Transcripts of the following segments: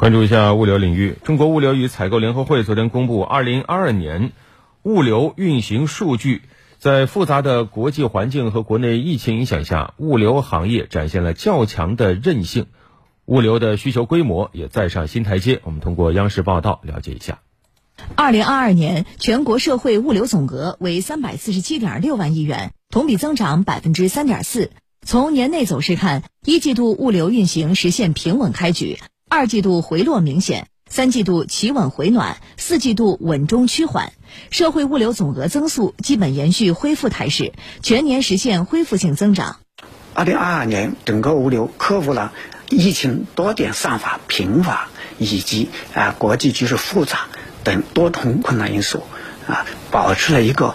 关注一下物流领域，中国物流与采购联合会昨天公布二零二二年物流运行数据。在复杂的国际环境和国内疫情影响下，物流行业展现了较强的韧性，物流的需求规模也再上新台阶。我们通过央视报道了解一下。二零二二年全国社会物流总额为三百四十七点六万亿元，同比增长百分之三点四。从年内走势看，一季度物流运行实现平稳开局，二季度回落明显。三季度企稳回暖，四季度稳中趋缓，社会物流总额增速基本延续恢复态势，全年实现恢复性增长。二零二二年，整个物流克服了疫情多点散发频繁以及啊国际局势复杂等多重困难因素，啊，保持了一个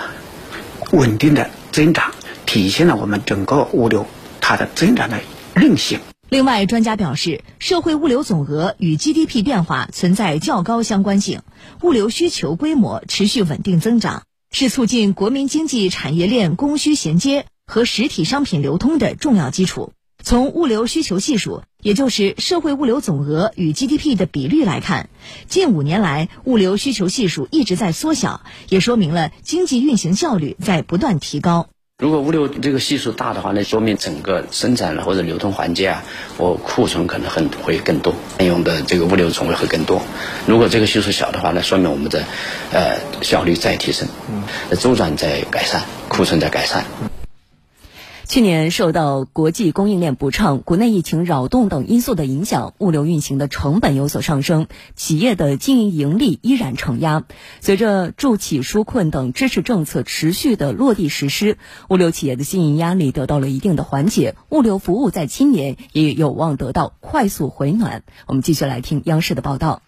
稳定的增长，体现了我们整个物流它的增长的韧性。另外，专家表示，社会物流总额与 GDP 变化存在较高相关性，物流需求规模持续稳定增长，是促进国民经济产业链供需衔接和实体商品流通的重要基础。从物流需求系数，也就是社会物流总额与 GDP 的比率来看，近五年来物流需求系数一直在缩小，也说明了经济运行效率在不断提高。如果物流这个系数大的话，那说明整个生产或者流通环节啊，我库存可能很会更多，占用的这个物流种类会更多。如果这个系数小的话，那说明我们的呃效率在提升，周转在改善，库存在改善。去年受到国际供应链不畅、国内疫情扰动等因素的影响，物流运行的成本有所上升，企业的经营盈利依然承压。随着助企纾困等支持政策持续的落地实施，物流企业的经营压力得到了一定的缓解，物流服务在今年也有望得到快速回暖。我们继续来听央视的报道。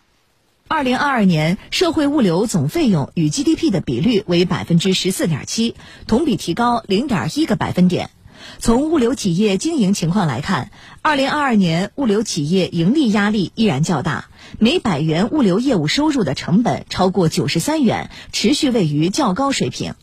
二零二二年社会物流总费用与 GDP 的比率为百分之十四点七，同比提高零点一个百分点。从物流企业经营情况来看，二零二二年物流企业盈利压力依然较大，每百元物流业务收入的成本超过九十三元，持续位于较高水平。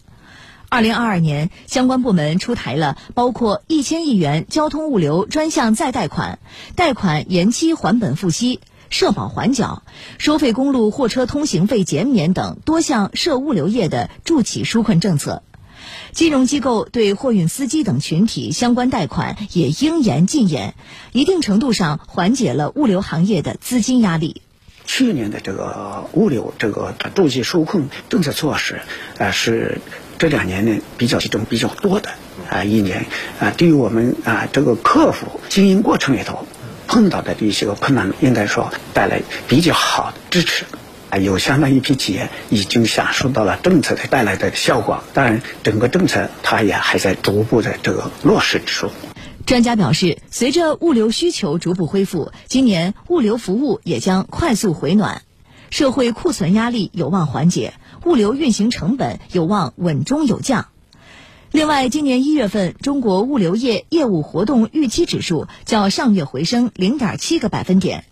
二零二二年，相关部门出台了包括一千亿元交通物流专项再贷款、贷款延期还本付息、社保还缴、收费公路货车通行费减免等多项涉物流业的助企纾困政策。金融机构对货运司机等群体相关贷款也应严尽严，一定程度上缓解了物流行业的资金压力。去年的这个物流这个助企纾困政策措施，啊是这两年呢比较集中比较多的啊一年啊，对于我们啊这个客服经营过程里头碰到的一些个困难，应该说带来比较好的支持。有相当一批企业已经享受到了政策的带来的效果，当然，整个政策它也还在逐步的这个落实之中。专家表示，随着物流需求逐步恢复，今年物流服务也将快速回暖，社会库存压力有望缓解，物流运行成本有望稳中有降。另外，今年一月份，中国物流业业务活动预期指数较上月回升零点七个百分点。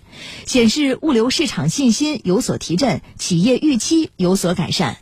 显示物流市场信心有所提振，企业预期有所改善。